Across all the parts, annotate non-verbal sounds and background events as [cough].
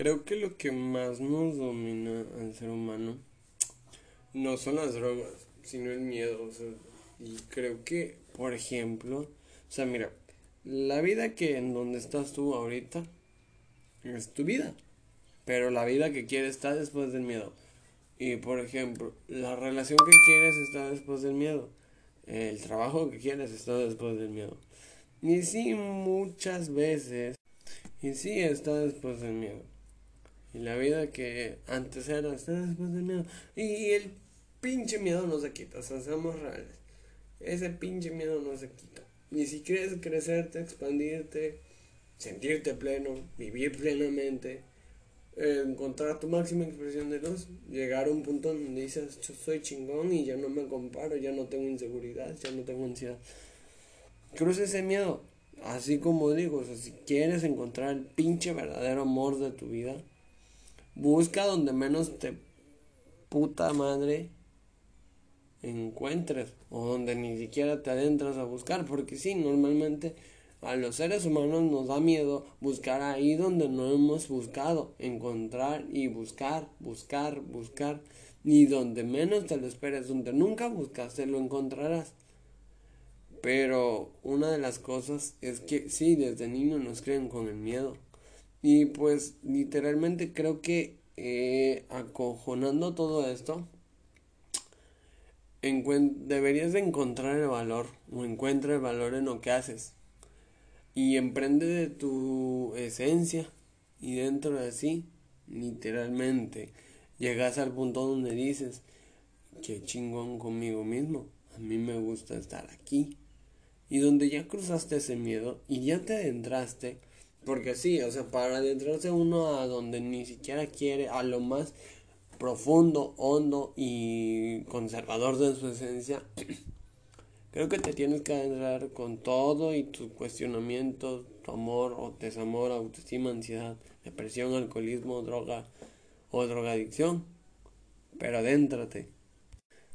Creo que lo que más nos domina al ser humano no son las drogas, sino el miedo. O sea, y creo que, por ejemplo, o sea, mira, la vida que en donde estás tú ahorita es tu vida, pero la vida que quieres está después del miedo. Y por ejemplo, la relación que quieres está después del miedo. El trabajo que quieres está después del miedo. Y sí, muchas veces, y sí está después del miedo. Y la vida que antes era después del miedo. Y el pinche miedo no se quita, o sea, seamos reales. Ese pinche miedo no se quita. Y si quieres crecerte, expandirte, sentirte pleno, vivir plenamente, encontrar tu máxima expresión de luz, llegar a un punto donde dices, yo soy chingón y ya no me comparo, ya no tengo inseguridad, ya no tengo ansiedad. Cruza ese miedo. Así como digo, si quieres encontrar el pinche verdadero amor de tu vida, busca donde menos te puta madre encuentres o donde ni siquiera te adentras a buscar, porque sí, normalmente a los seres humanos nos da miedo buscar ahí donde no hemos buscado, encontrar y buscar, buscar, buscar, y donde menos te lo esperes, donde nunca buscaste, lo encontrarás. Pero una de las cosas es que sí, desde niño nos creen con el miedo. Y pues literalmente creo que eh, acojonando todo esto, deberías de encontrar el valor o encuentra el valor en lo que haces. Y emprende de tu esencia y dentro de sí, literalmente, llegas al punto donde dices, qué chingón conmigo mismo, a mí me gusta estar aquí y donde ya cruzaste ese miedo y ya te adentraste, porque sí, o sea, para adentrarse uno a donde ni siquiera quiere, a lo más profundo, hondo y conservador de su esencia, [clears throat] creo que te tienes que adentrar con todo y tus cuestionamientos, tu amor o desamor, autoestima, ansiedad, depresión, alcoholismo, droga o drogadicción. Pero adéntrate.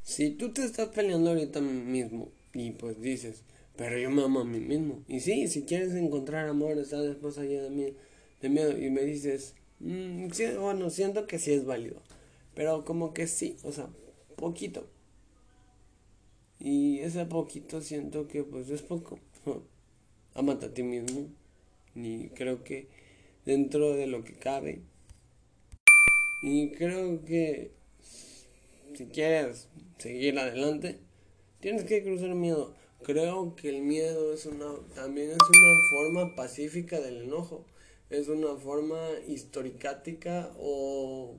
Si tú te estás peleando ahorita mismo y pues dices, pero yo me amo a mí mismo. Y sí, si quieres encontrar amor, está después allá de mí, de miedo. Y me dices, mm, bueno, siento que sí es válido. Pero como que sí, o sea, poquito. Y ese poquito siento que pues es poco. [laughs] Amate a ti mismo. Y creo que dentro de lo que cabe. Y creo que si quieres seguir adelante, tienes que cruzar miedo Creo que el miedo es una, también es una forma pacífica del enojo. Es una forma historicática o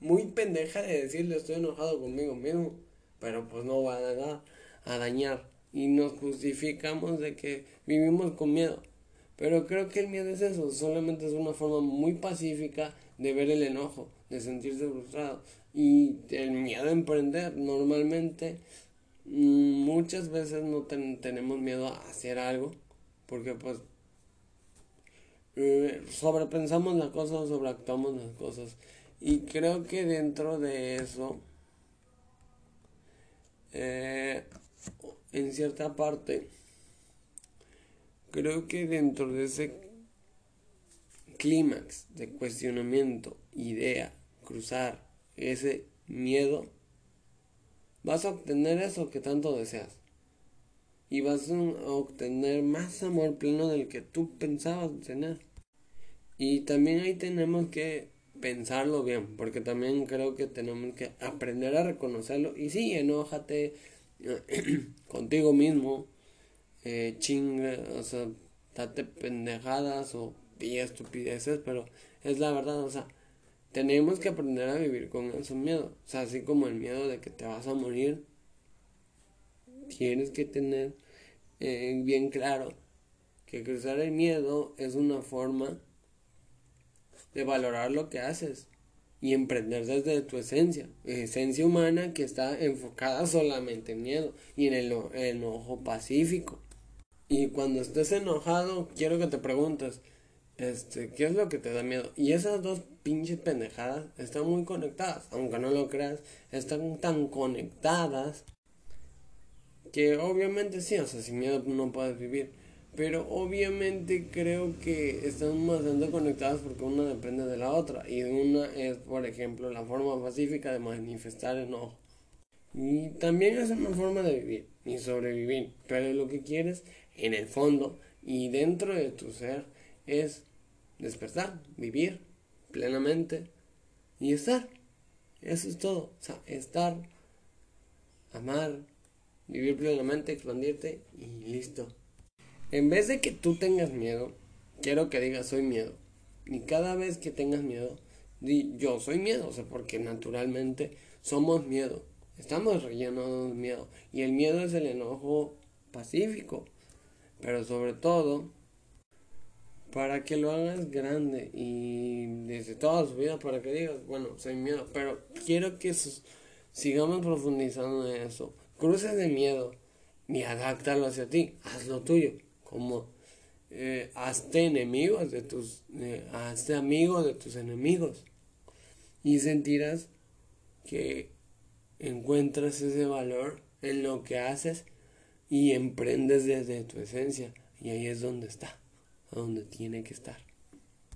muy pendeja de decirle estoy enojado conmigo mismo. Pero pues no va a, dañar. Y nos justificamos de que vivimos con miedo. Pero creo que el miedo es eso, solamente es una forma muy pacífica de ver el enojo, de sentirse frustrado. Y el miedo a emprender normalmente muchas veces no tenemos miedo a hacer algo porque pues eh, sobrepensamos las cosas, sobreactuamos las cosas. Y creo que dentro de eso eh, en cierta parte creo que dentro de ese clímax de cuestionamiento, idea, cruzar ese miedo vas a obtener eso que tanto deseas. Y vas a obtener más amor pleno del que tú pensabas tener. Y también ahí tenemos que pensarlo bien, porque también creo que tenemos que aprender a reconocerlo. Y sí, enójate [clears throat] contigo mismo, eh, o sea, date pendejadas o pilla estupideces, pero es la verdad, o sea, tenemos que aprender a vivir con ese miedo. O sea, así como el miedo de que te vas a morir, tienes que tener eh, bien claro que cruzar el miedo es una forma de valorar lo que haces y emprender desde tu esencia, esencia humana que está enfocada solamente en miedo y en el enojo pacífico. Y cuando estés enojado, quiero que te preguntes, este, ¿qué es lo que te da miedo? Y esas dos pinches pendejadas están muy conectadas, aunque no lo creas, están tan conectadas que obviamente sí, o sea, sin miedo no puedes vivir. Pero obviamente creo que están bastante conectadas porque una depende de la otra. Y una es, por ejemplo, la forma pacífica de manifestar enojo. Y también es una forma de vivir y sobrevivir. Pero lo que quieres en el fondo y dentro de tu ser es despertar, vivir plenamente y estar. Eso es todo. O sea, estar, amar, vivir plenamente, expandirte y listo. En vez de que tú tengas miedo, quiero que digas soy miedo. Y cada vez que tengas miedo, di yo soy miedo, o sea, porque naturalmente somos miedo. Estamos rellenos de miedo. Y el miedo es el enojo pacífico. Pero sobre todo, para que lo hagas grande y desde toda su vida, para que digas, bueno, soy miedo. Pero quiero que sigamos profundizando en eso. Cruces de miedo y adáptalo hacia ti. Haz lo tuyo como eh, hazte enemigos de tus, eh, hazte amigos de tus enemigos y sentirás que encuentras ese valor en lo que haces y emprendes desde tu esencia y ahí es donde está, donde tiene que estar.